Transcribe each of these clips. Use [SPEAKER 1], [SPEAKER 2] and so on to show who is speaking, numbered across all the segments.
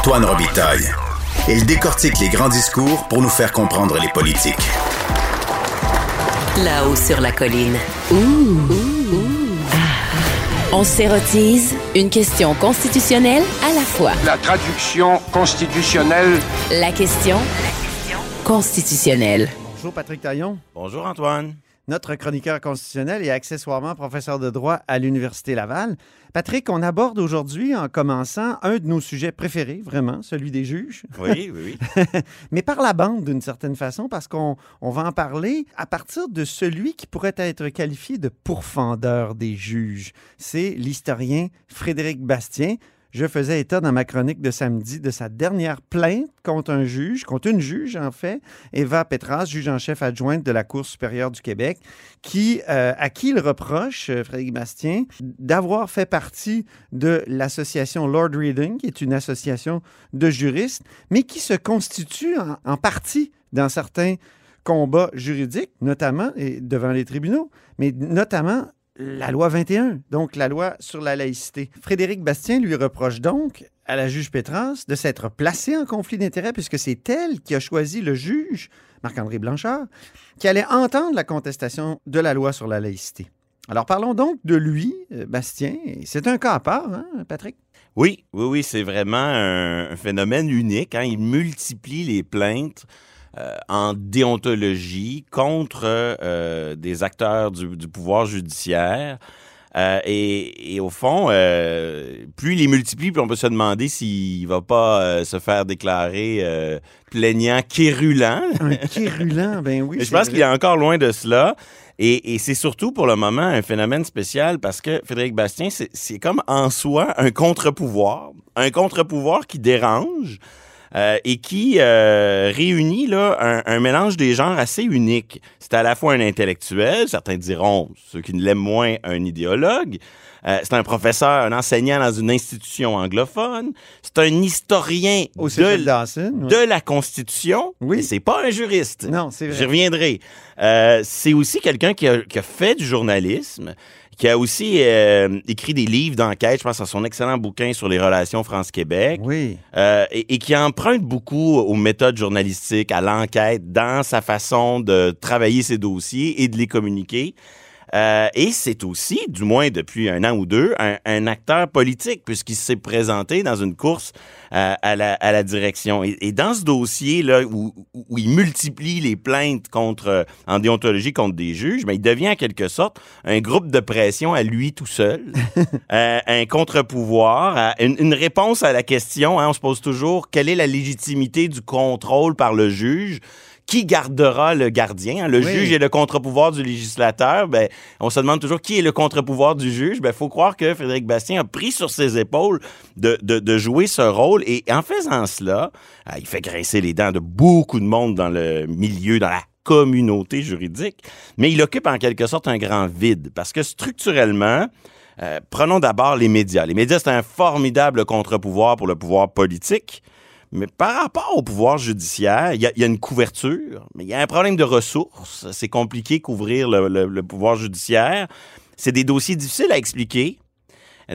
[SPEAKER 1] Antoine Robitaille. Il décortique les grands discours pour nous faire comprendre les politiques.
[SPEAKER 2] Là-haut sur la colline. On s'érotise une question constitutionnelle à la fois.
[SPEAKER 3] La traduction constitutionnelle.
[SPEAKER 2] La question constitutionnelle.
[SPEAKER 4] Bonjour Patrick Taillon,
[SPEAKER 5] Bonjour Antoine.
[SPEAKER 4] Notre chroniqueur constitutionnel et accessoirement professeur de droit à l'Université Laval. Patrick, on aborde aujourd'hui, en commençant, un de nos sujets préférés, vraiment, celui des juges,
[SPEAKER 5] Oui, oui, oui.
[SPEAKER 4] mais par la bande d'une certaine façon, parce qu'on on va en parler à partir de celui qui pourrait être qualifié de pourfendeur des juges. C'est l'historien Frédéric Bastien. Je faisais état dans ma chronique de samedi de sa dernière plainte contre un juge, contre une juge en fait, Eva Petras, juge en chef adjointe de la Cour supérieure du Québec, qui, euh, à qui il reproche, euh, Frédéric Bastien, d'avoir fait partie de l'association Lord Reading, qui est une association de juristes, mais qui se constitue en, en partie dans certains combats juridiques, notamment et devant les tribunaux, mais notamment la loi 21, donc la loi sur la laïcité. Frédéric Bastien lui reproche donc à la juge Pétrance de s'être placée en conflit d'intérêts puisque c'est elle qui a choisi le juge, Marc-André Blanchard, qui allait entendre la contestation de la loi sur la laïcité. Alors parlons donc de lui, euh, Bastien. C'est un cas à part, hein, Patrick?
[SPEAKER 5] Oui, oui, oui, c'est vraiment un, un phénomène unique. hein. Il multiplie les plaintes euh, en déontologie contre euh, des acteurs du, du pouvoir judiciaire. Euh, et, et au fond, euh, plus il les multiplie, plus on peut se demander s'il va pas euh, se faire déclarer plaignant quérulant.
[SPEAKER 4] Un quérulant, ben oui.
[SPEAKER 5] Je pense qu'il est encore loin de cela. Et, et c'est surtout pour le moment un phénomène spécial parce que Frédéric Bastien, c'est comme en soi un contre-pouvoir. Un contre-pouvoir qui dérange euh, et qui euh, réunit là, un, un mélange des genres assez unique. C'est à la fois un intellectuel, certains diront, ceux qui ne l'aiment moins, un idéologue. Euh, c'est un professeur, un enseignant dans une institution anglophone. C'est un historien
[SPEAKER 4] Au
[SPEAKER 5] de,
[SPEAKER 4] Dawson,
[SPEAKER 5] la Constitution.
[SPEAKER 4] Oui.
[SPEAKER 5] C'est pas un juriste.
[SPEAKER 4] Non, c'est
[SPEAKER 5] J'y
[SPEAKER 4] vrai.
[SPEAKER 5] reviendrai. Euh, c'est aussi quelqu'un qui a, qui a fait du journalisme, qui a aussi euh, écrit des livres d'enquête. Je pense à son excellent bouquin sur les relations France-Québec.
[SPEAKER 4] Oui.
[SPEAKER 5] Euh, et, et qui emprunte beaucoup aux méthodes journalistiques, à l'enquête, dans sa façon de travailler ses dossiers et de les communiquer. Euh, et c'est aussi, du moins depuis un an ou deux, un, un acteur politique, puisqu'il s'est présenté dans une course euh, à, la, à la direction. Et, et dans ce dossier-là, où, où il multiplie les plaintes contre, euh, en déontologie contre des juges, ben, il devient en quelque sorte un groupe de pression à lui tout seul, euh, un contre-pouvoir, une réponse à la question. hein, on se pose toujours quelle est la légitimité du contrôle par le juge? Qui gardera le gardien? hein? Le
[SPEAKER 4] Oui.
[SPEAKER 5] juge est le contre-pouvoir du législateur? Ben, on se demande toujours qui est le contre-pouvoir du juge. Il faut croire que Frédéric Bastien a pris sur ses épaules de, de- de jouer ce rôle. Et en faisant cela, ah, il fait grincer les dents de beaucoup de monde dans le milieu, dans la communauté juridique. Mais il occupe en quelque sorte un grand vide. Parce que structurellement, euh, prenons d'abord les médias. Les médias, c'est un formidable contre-pouvoir pour le pouvoir politique. Mais par rapport au pouvoir judiciaire, il y, a- une couverture, mais il y a un problème de ressources. C'est compliqué couvrir le pouvoir judiciaire. C'est des dossiers difficiles à expliquer.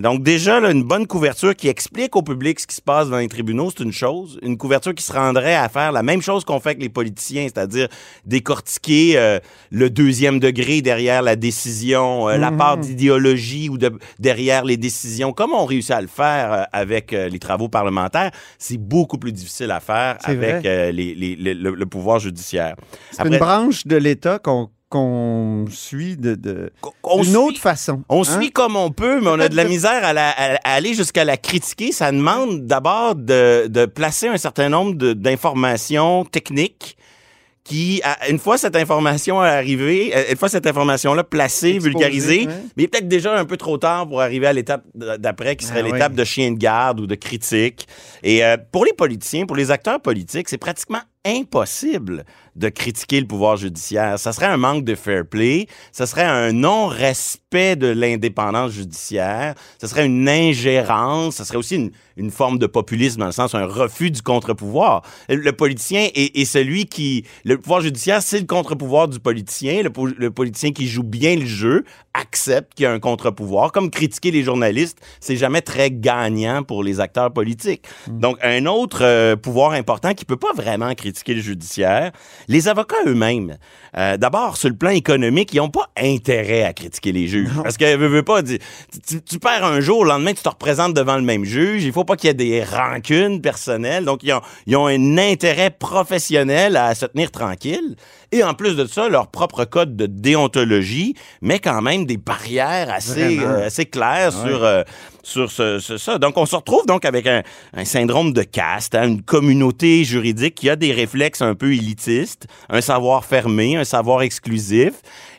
[SPEAKER 5] Donc déjà, là, une bonne couverture qui explique au public ce qui se passe dans les tribunaux, c'est une chose. Une couverture qui se rendrait à faire la même chose qu'on fait avec les politiciens, c'est-à-dire décortiquer euh, le deuxième degré derrière la décision, euh, la part d'idéologie ou de, derrière les décisions, comme on réussit à le faire euh, avec euh, les travaux parlementaires, c'est beaucoup plus difficile à faire avec euh, les- les- le, le- le pouvoir judiciaire.
[SPEAKER 4] C'est une branche de l'État qu'on qu'on suit de, de
[SPEAKER 5] on
[SPEAKER 4] d'une
[SPEAKER 5] suit-
[SPEAKER 4] autre façon.
[SPEAKER 5] On
[SPEAKER 4] hein?
[SPEAKER 5] suit comme on peut, mais on a de la misère à, la- à- à aller jusqu'à la critiquer. Ça demande d'abord de, de placer un certain nombre de- d'informations techniques qui, une fois cette information arrivée, euh, une fois cette information-là placée,
[SPEAKER 4] Exposée,
[SPEAKER 5] vulgarisée,
[SPEAKER 4] ouais.
[SPEAKER 5] mais peut-être déjà un peu trop tard pour arriver à l'étape d'après, qui serait
[SPEAKER 4] Ah
[SPEAKER 5] l'étape de chien de garde ou de critique. Et euh, pour les politiciens, pour les acteurs politiques, c'est pratiquement impossible de critiquer le pouvoir judiciaire. Ça serait un manque de fair play, ça serait un non-respect de l'indépendance judiciaire, ça serait une ingérence, ça serait aussi une, une, forme de populisme dans le sens un refus du contre-pouvoir. Le politicien est, est, celui qui... Le pouvoir judiciaire, c'est le contre-pouvoir du politicien. Le, le, politicien qui joue bien le jeu accepte qu'il y a un contre-pouvoir. Comme critiquer les journalistes, c'est jamais très gagnant pour les acteurs politiques. Mmh. Donc, un autre euh, pouvoir important qui peut pas vraiment critiquer le judiciaire, les avocats eux-mêmes, euh, d'abord, sur le plan économique, ils n'ont pas intérêt à critiquer les juges. Non. Parce que, veux, pas, tu, tu, perds un jour, le lendemain, tu te représentes devant le même juge. Il faut pas qu'il y ait des rancunes personnelles. Donc, ils ont, ils ont un intérêt professionnel à se tenir tranquille. Et en plus de ça, leur propre code de déontologie met quand même des barrières assez, euh, assez claires ouais. sur, euh, Donc, on se retrouve donc avec un, syndrome de caste, hein, une communauté juridique qui a des réflexes un peu élitistes, un savoir fermé, un savoir exclusif,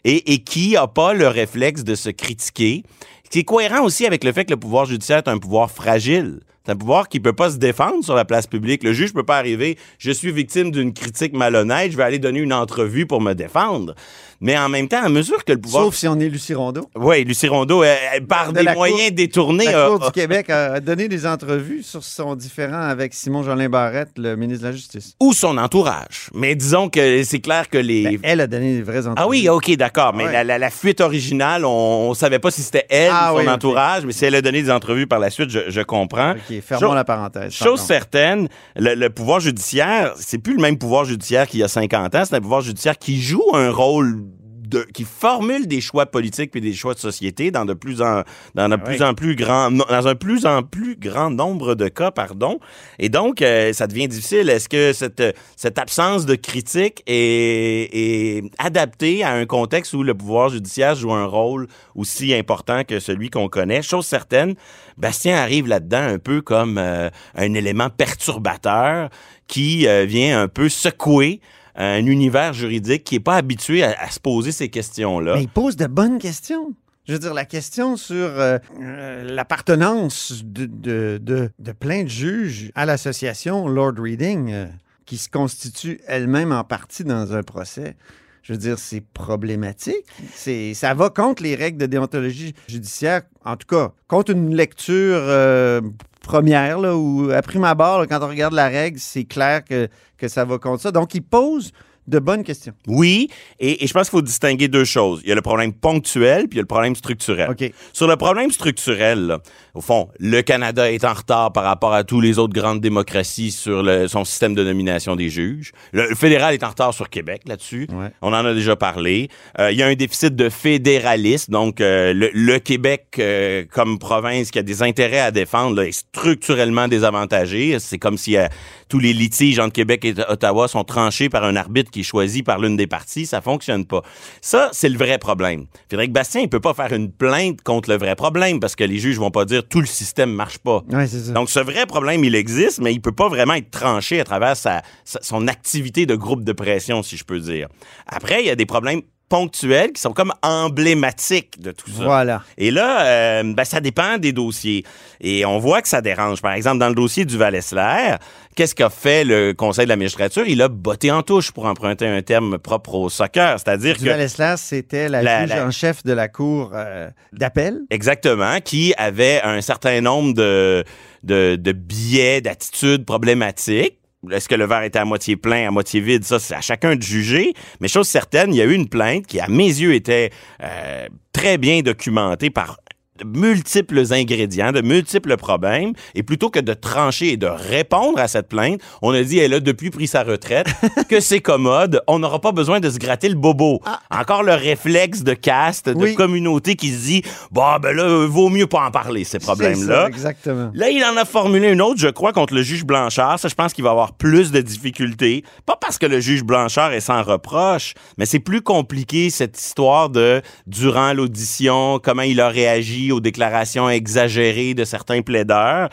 [SPEAKER 5] et, et qui n'a pas le réflexe de se critiquer. C'est cohérent aussi avec le fait que le pouvoir judiciaire est un pouvoir fragile. C'est un pouvoir qui peut pas se défendre sur la place publique. Le juge peut pas arriver, je suis victime d'une critique malhonnête, je vais aller donner une entrevue pour me défendre. Mais en même temps, à mesure que le pouvoir...
[SPEAKER 4] Sauf si on est Lucie Rondeau.
[SPEAKER 5] Oui, Lucie Rondeau, par de des moyens cour, détournés...
[SPEAKER 4] La Cour
[SPEAKER 5] a,
[SPEAKER 4] du Québec a donné des entrevues sur son différent avec Simon-Jolin Barrette, le ministre de la Justice.
[SPEAKER 5] Ou son entourage. Mais disons que c'est clair que les...
[SPEAKER 4] Ben, elle a donné des vraies entrevues.
[SPEAKER 5] Ah oui, OK, d'accord. Mais ouais. la, la, la, fuite originale, on, on savait pas si c'était elle ah, ou son oui, entourage, okay. mais si elle a donné des entrevues par la suite, je, je comprends.
[SPEAKER 4] OK, fermons Chose, la parenthèse.
[SPEAKER 5] Chose certaine, le, le pouvoir judiciaire, c'est plus le même pouvoir judiciaire qu'il y a 50 ans, c'est un pouvoir judiciaire qui joue un rôle de, qui formule des choix politiques puis des choix de société dans de plus en dans de ah plus oui. en plus grand dans un plus en plus grand nombre de cas pardon. Et donc euh, ça devient difficile. Est-ce que cette cette absence de critique est, est adaptée à un contexte où le pouvoir judiciaire joue un rôle aussi important que celui qu'on connaît? Chose certaine Bastien arrive là-dedans un peu comme euh, un élément perturbateur qui euh, vient un peu secouer un univers juridique qui n'est pas habitué à, se poser ces questions-là.
[SPEAKER 4] Mais il pose de bonnes questions. Je veux dire, la question sur euh, euh, l'appartenance de, de, de, de, plein de juges à l'association Lord Reading, euh, qui se constitue elle-même en partie dans un procès, je veux dire, c'est problématique. C'est, ça va contre les règles de déontologie judiciaire, en tout cas, contre une lecture première, là, où à prime abord, quand on regarde la règle, c'est clair que, que ça va contre ça. Donc, il pose de bonnes questions.
[SPEAKER 5] Oui, et, et je pense qu'il faut distinguer deux choses. Il y a le problème ponctuel, puis il y a le problème structurel.
[SPEAKER 4] Okay.
[SPEAKER 5] Sur le problème structurel, là, au fond, le Canada est en retard par rapport à tous les autres grandes démocraties sur le, son système de nomination des juges. Le, le, fédéral est en retard sur Québec là-dessus.
[SPEAKER 4] Ouais.
[SPEAKER 5] On en a déjà parlé. Euh, il y a un déficit de fédéralisme, donc euh, le, le, Québec euh, comme province qui a des intérêts à défendre là, est structurellement désavantagé. C'est comme si tous les litiges entre Québec et Ottawa sont tranchés par un arbitre qui est choisi par l'une des parties, ça fonctionne pas. Ça, c'est le vrai problème. Frédéric Bastien, il peut pas faire une plainte contre le vrai problème parce que les juges vont pas dire tout le système marche pas.
[SPEAKER 4] Ouais, ça.
[SPEAKER 5] Donc, ce vrai problème, il existe, mais il peut pas vraiment être tranché à travers sa, sa, son activité de groupe de pression, si je peux dire. Après, il y a des problèmes ponctuels qui sont comme emblématiques de tout ça.
[SPEAKER 4] Voilà.
[SPEAKER 5] Et là, euh, ben, ça dépend des dossiers. Et on voit que ça dérange. Par exemple, dans le dossier du Val-Esler, qu'est-ce qu'a fait le Conseil de la magistrature? Il a botté en touche, pour emprunter un terme propre au soccer. C'est-à-dire que...
[SPEAKER 4] Val-Esler, c'était la, la, juge la... en chef de la Cour euh, d'appel.
[SPEAKER 5] Exactement, qui avait un certain nombre de, de, de biais, d'attitudes problématiques est-ce que le verre était à moitié plein, à moitié vide? Ça, c'est à chacun de juger. Mais chose certaine, il y a eu une plainte qui, à mes yeux, était euh, très bien documentée par de multiples ingrédients, de multiples problèmes, et plutôt que de trancher et de répondre à cette plainte, on a dit, elle a depuis pris sa retraite, que c'est commode, on n'aura pas besoin de se gratter le bobo. Ah. Encore le réflexe de caste, de oui. communauté qui se dit, bah ben là, vaut mieux pas en parler, ces problèmes-là.
[SPEAKER 4] Exactement.
[SPEAKER 5] Là, il en a formulé une autre, je crois, contre le juge Blanchard. Ça, je pense qu'il va avoir plus de difficultés. Pas parce que le juge Blanchard est sans reproche, mais c'est plus compliqué, cette histoire de, durant l'audition, comment il a réagi aux déclarations exagérées de certains plaideurs.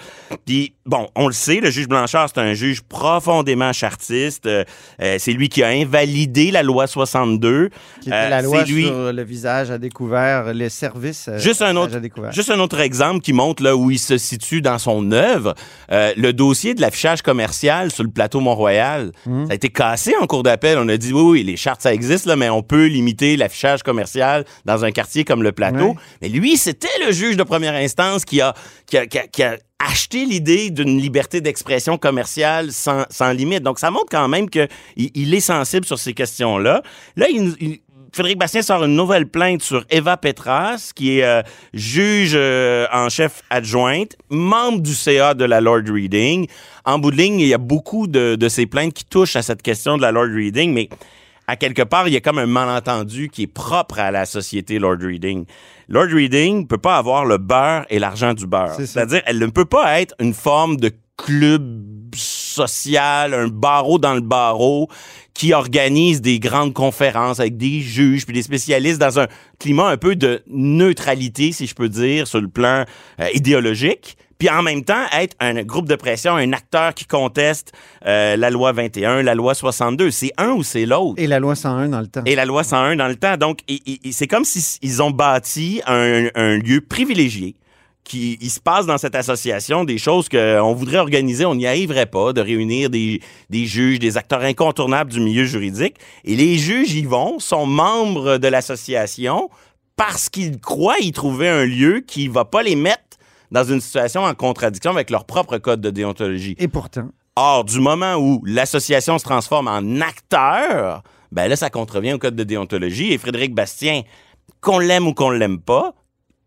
[SPEAKER 5] Puis, bon, on le sait, le juge Blanchard, c'est un juge profondément chartiste. Euh, euh, c'est lui qui a invalidé la loi 62.
[SPEAKER 4] Qui était
[SPEAKER 5] Euh,
[SPEAKER 4] la loi
[SPEAKER 5] c'est lui-
[SPEAKER 4] sur le visage à découvert, les services
[SPEAKER 5] Juste un autre,
[SPEAKER 4] à découvert.
[SPEAKER 5] juste un autre exemple qui montre là où il se situe dans son œuvre. Euh, le dossier de l'affichage commercial sur le plateau Mont-Royal,
[SPEAKER 4] Mhm.
[SPEAKER 5] ça a été cassé en cours d'appel. On a dit oui, oui, les chartes ça existe là, mais on peut limiter l'affichage commercial dans un quartier comme le plateau. Mais lui, c'était le juge de première instance qui a, qui a, qui a- qui a acheté l'idée d'une liberté d'expression commerciale sans, sans limite. Donc, ça montre quand même qu'il il est sensible sur ces questions-là. Là, Frédéric Bastien sort une nouvelle plainte sur Eva Petras, qui est euh, juge euh, en chef adjointe, membre du CA de la Lord Reading. En bout de il y a beaucoup de, de ces plaintes qui touchent à cette question de la Lord Reading, mais à quelque part, il y a comme un malentendu qui est propre à la société Lord Reading. Lord Reading peut pas avoir le beurre et l'argent du beurre. C'est-à-dire, elle ne peut pas être une forme de club social, un barreau dans le barreau qui organise des grandes conférences avec des juges puis des spécialistes dans un climat un peu de neutralité, si je peux dire, sur le plan euh, idéologique. Puis en même temps, être un groupe de pression, un acteur qui conteste euh, la loi 21, la loi 62. C'est un ou c'est l'autre?
[SPEAKER 4] Et la loi 101 dans le temps.
[SPEAKER 5] et la loi 101 dans le temps. Donc, c'est comme s'ils ont bâti un, un lieu privilégié qui il se passe dans cette association des choses qu'on voudrait organiser, on n'y arriverait pas, de réunir des, des juges, des acteurs incontournables du milieu juridique. Et les juges y vont, sont membres de l'association parce qu'ils croient y trouver un lieu qui va pas les mettre dans une situation en contradiction avec leur propre code de déontologie.
[SPEAKER 4] Et pourtant,
[SPEAKER 5] Or, du moment où l'association se transforme en acteur, ben là, ça contrevient au code de déontologie. Et Frédéric Bastien, qu'on l'aime ou qu'on l'aime pas,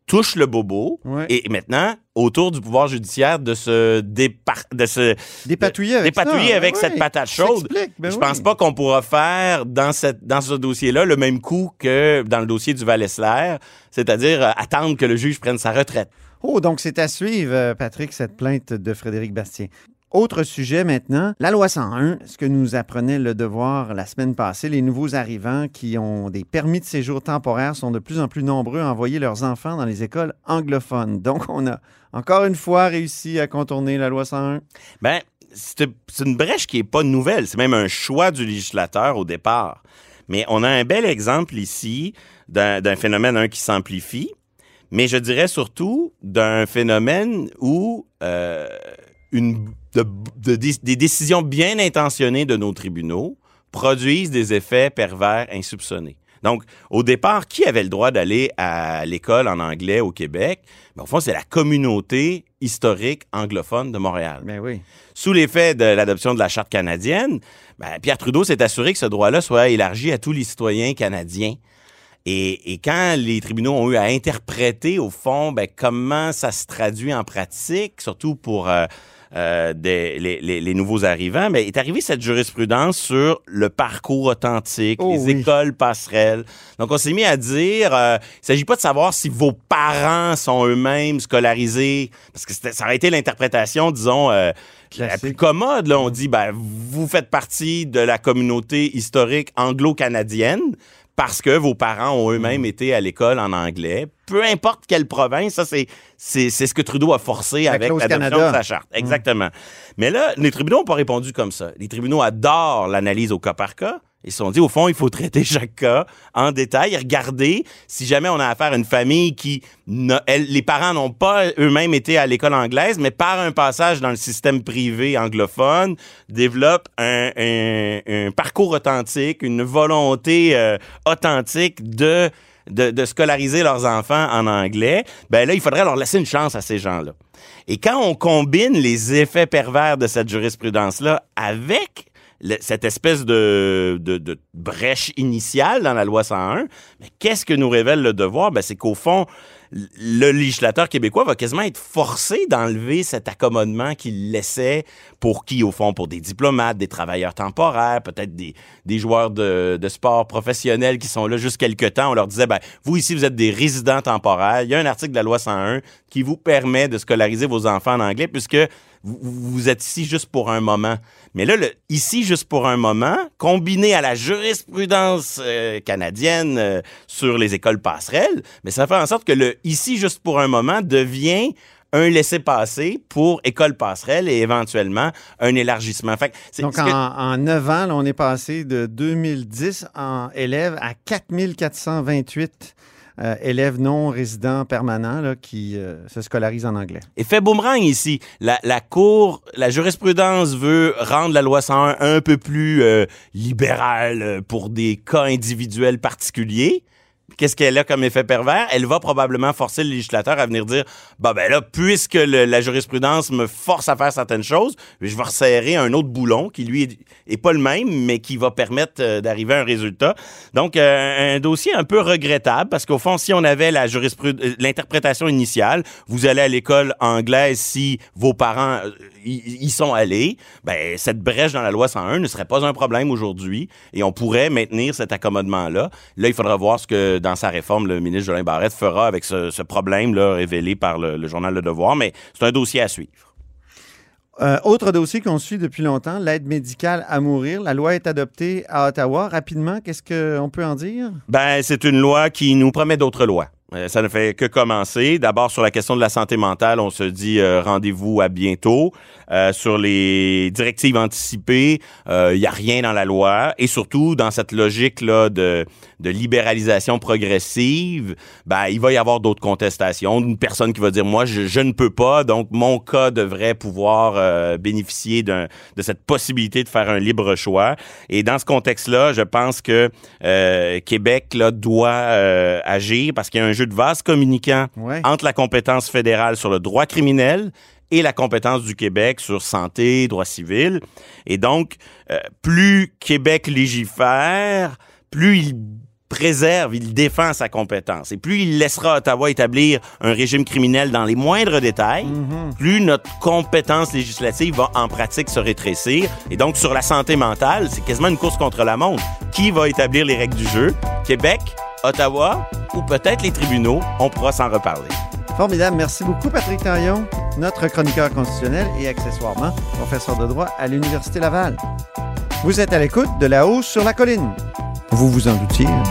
[SPEAKER 5] touche le bobo.
[SPEAKER 4] Ouais.
[SPEAKER 5] Et maintenant, autour du pouvoir judiciaire de se, dépar- de se
[SPEAKER 4] dépatouiller avec
[SPEAKER 5] dépatouiller
[SPEAKER 4] ça.
[SPEAKER 5] avec
[SPEAKER 4] Ben
[SPEAKER 5] cette patate chaude.
[SPEAKER 4] ben
[SPEAKER 5] je
[SPEAKER 4] oui.
[SPEAKER 5] pense pas qu'on pourra faire dans, cette, dans ce dossier-là le même coup que dans le dossier du Val-Esler, c'est-à-dire euh, attendre que le juge prenne sa retraite.
[SPEAKER 4] Oh, donc c'est à suivre, euh, Patrick, cette plainte de Frédéric Bastien. Autre sujet maintenant, la loi 101, ce que nous apprenait le devoir la semaine passée, les nouveaux arrivants qui ont des permis de séjour temporaires sont de plus en plus nombreux à envoyer leurs enfants dans les écoles anglophones. Donc on a encore une fois réussi à contourner la loi 101.
[SPEAKER 5] Ben, c'est une brèche qui est pas nouvelle. C'est même un choix du législateur au départ. Mais on a un bel exemple ici d'un phénomène qui s'amplifie, mais je dirais surtout d'un phénomène où euh, une, de- de- des- des décisions bien intentionnées de nos tribunaux produisent des effets pervers insoupçonnés. Donc, au départ, qui avait le droit d'aller à l'école en anglais au Québec? Ben, au fond, c'est la communauté historique anglophone de Montréal
[SPEAKER 4] Ben oui.
[SPEAKER 5] sous l'effet de l'adoption de la charte canadienne, ben, Pierre Trudeau s'est assuré que ce droit-là soit élargi à tous les citoyens canadiens. Et, et quand les tribunaux ont eu à interpréter, au fond, ben, comment ça se traduit en pratique, surtout pour euh, euh, des- les, les- les nouveaux arrivants, ben, est arrivée cette jurisprudence sur le parcours authentique,
[SPEAKER 4] Oh
[SPEAKER 5] les
[SPEAKER 4] oui.
[SPEAKER 5] écoles passerelles. Donc, on s'est mis à dire, euh, il s'agit pas de savoir si vos parents sont eux-mêmes scolarisés, parce que ça aurait été l'interprétation, disons, euh, la plus commode. Là, on dit, ben, vous faites partie de la communauté historique anglo-canadienne parce que vos parents ont eux-mêmes
[SPEAKER 4] Mm.
[SPEAKER 5] été à l'école en anglais. Peu importe quelle province, ça, c'est, c'est, c'est ce que Trudeau a forcé
[SPEAKER 4] La
[SPEAKER 5] avec l'adoption.
[SPEAKER 4] Mm.
[SPEAKER 5] de sa charte. Exactement. Mais là, les tribunaux n'ont pas répondu comme ça. Les tribunaux adorent l'analyse au cas par cas. Ils se sont dit, au fond, il faut traiter chaque cas en détail regarder si jamais on a affaire à une famille qui, les parents n'ont pas eux-mêmes été à l'école anglaise, mais par un passage dans le système privé anglophone, développent un, parcours authentique, une volonté euh, authentique de, de, de scolariser leurs enfants en anglais, ben là, il faudrait leur laisser une chance à ces gens-là. Et quand on combine les effets pervers de cette jurisprudence-là avec cette espèce de, brèche initiale dans la loi 101, mais qu'est-ce que nous révèle le devoir? Ben, c'est qu'au fond, le législateur québécois va quasiment être forcé d'enlever cet accommodement qu'il laissait pour qui, au fond, pour des diplomates, des travailleurs temporaires, peut-être des, joueurs de, sport professionnels qui sont là juste quelques temps. On leur disait, ben, vous ici, vous êtes des résidents temporaires. Il y a un article de la loi 101 qui vous permet de scolariser vos enfants en anglais puisque vous êtes ici juste pour un moment. Mais là, le ici juste pour un moment, combiné à la jurisprudence euh, canadienne euh, sur les écoles passerelles, mais ça fait en sorte que le ici juste pour un moment devient un laissez-passer pour école passerelle et éventuellement un élargissement. Fait que c'est-
[SPEAKER 4] Donc,
[SPEAKER 5] que-
[SPEAKER 4] en, en 9 ans, là, on est passé de 2010 en élèves à 4428 euh, élèves non résidents permanents là, qui euh, se scolarisent en anglais.
[SPEAKER 5] Effet boomerang ici. La, la Cour, la jurisprudence veut rendre la loi 101 un peu plus euh, libérale euh, pour des cas individuels particuliers. Qu'est-ce qu'elle a comme effet pervers? Elle va probablement forcer le législateur à venir dire bah ben là, puisque la jurisprudence me force à faire certaines choses, je vais resserrer un autre boulon qui, lui, est, pas le même, mais qui va permettre euh, d'arriver à un résultat. Donc, euh, un dossier un peu regrettable parce qu'au fond, si on avait la jurisprudence, l'interprétation initiale, vous allez à l'école anglaise si vos parents euh, y, y sont allés, ben cette brèche dans la loi 101 ne serait pas un problème aujourd'hui et on pourrait maintenir cet accommodement-là. Là, il faudra voir ce que, dans sa réforme, le ministre Jolin Barrette fera avec ce, ce problème-là révélé par le, le journal Le Devoir, mais c'est un dossier à suivre.
[SPEAKER 4] Euh, autre dossier qu'on suit depuis longtemps, l'aide médicale à mourir. La loi est adoptée à Ottawa. Rapidement, qu'est-ce qu'on peut en dire?
[SPEAKER 5] Ben, c'est une loi qui nous promet d'autres lois. Euh, ça ne fait que commencer. D'abord, sur la question de la santé mentale, on se dit euh, rendez-vous à bientôt. Sur les directives anticipées, il n'y a rien dans la loi. Et surtout, dans cette logique-là de, de libéralisation progressive, ben, il va y avoir d'autres contestations. Une personne qui va dire, moi, je, je ne peux pas, donc mon cas devrait pouvoir euh, bénéficier d'un- de cette possibilité de faire un libre choix. Et dans ce contexte-là, je pense que euh, Québec là, doit euh, agir parce qu'il y a un jeu de vase communicant
[SPEAKER 4] Ouais.
[SPEAKER 5] entre la compétence fédérale sur le droit criminel et la compétence du Québec sur santé, droit civil. Et donc, euh, plus Québec légifère, plus il préserve, il défend sa compétence. Et plus il laissera Ottawa établir un régime criminel dans les moindres détails, plus notre compétence législative va en pratique se rétrécir. Et donc, sur la santé mentale, c'est quasiment une course contre la montre. Qui va établir les règles du jeu? Québec, Ottawa ou peut-être les tribunaux? On pourra s'en reparler.
[SPEAKER 4] Formidable. Merci beaucoup, Patrick Taillon, notre chroniqueur constitutionnel et accessoirement professeur de droit à l'Université Laval. Vous êtes à l'écoute de La Hausse sur la colline. Vous vous hein?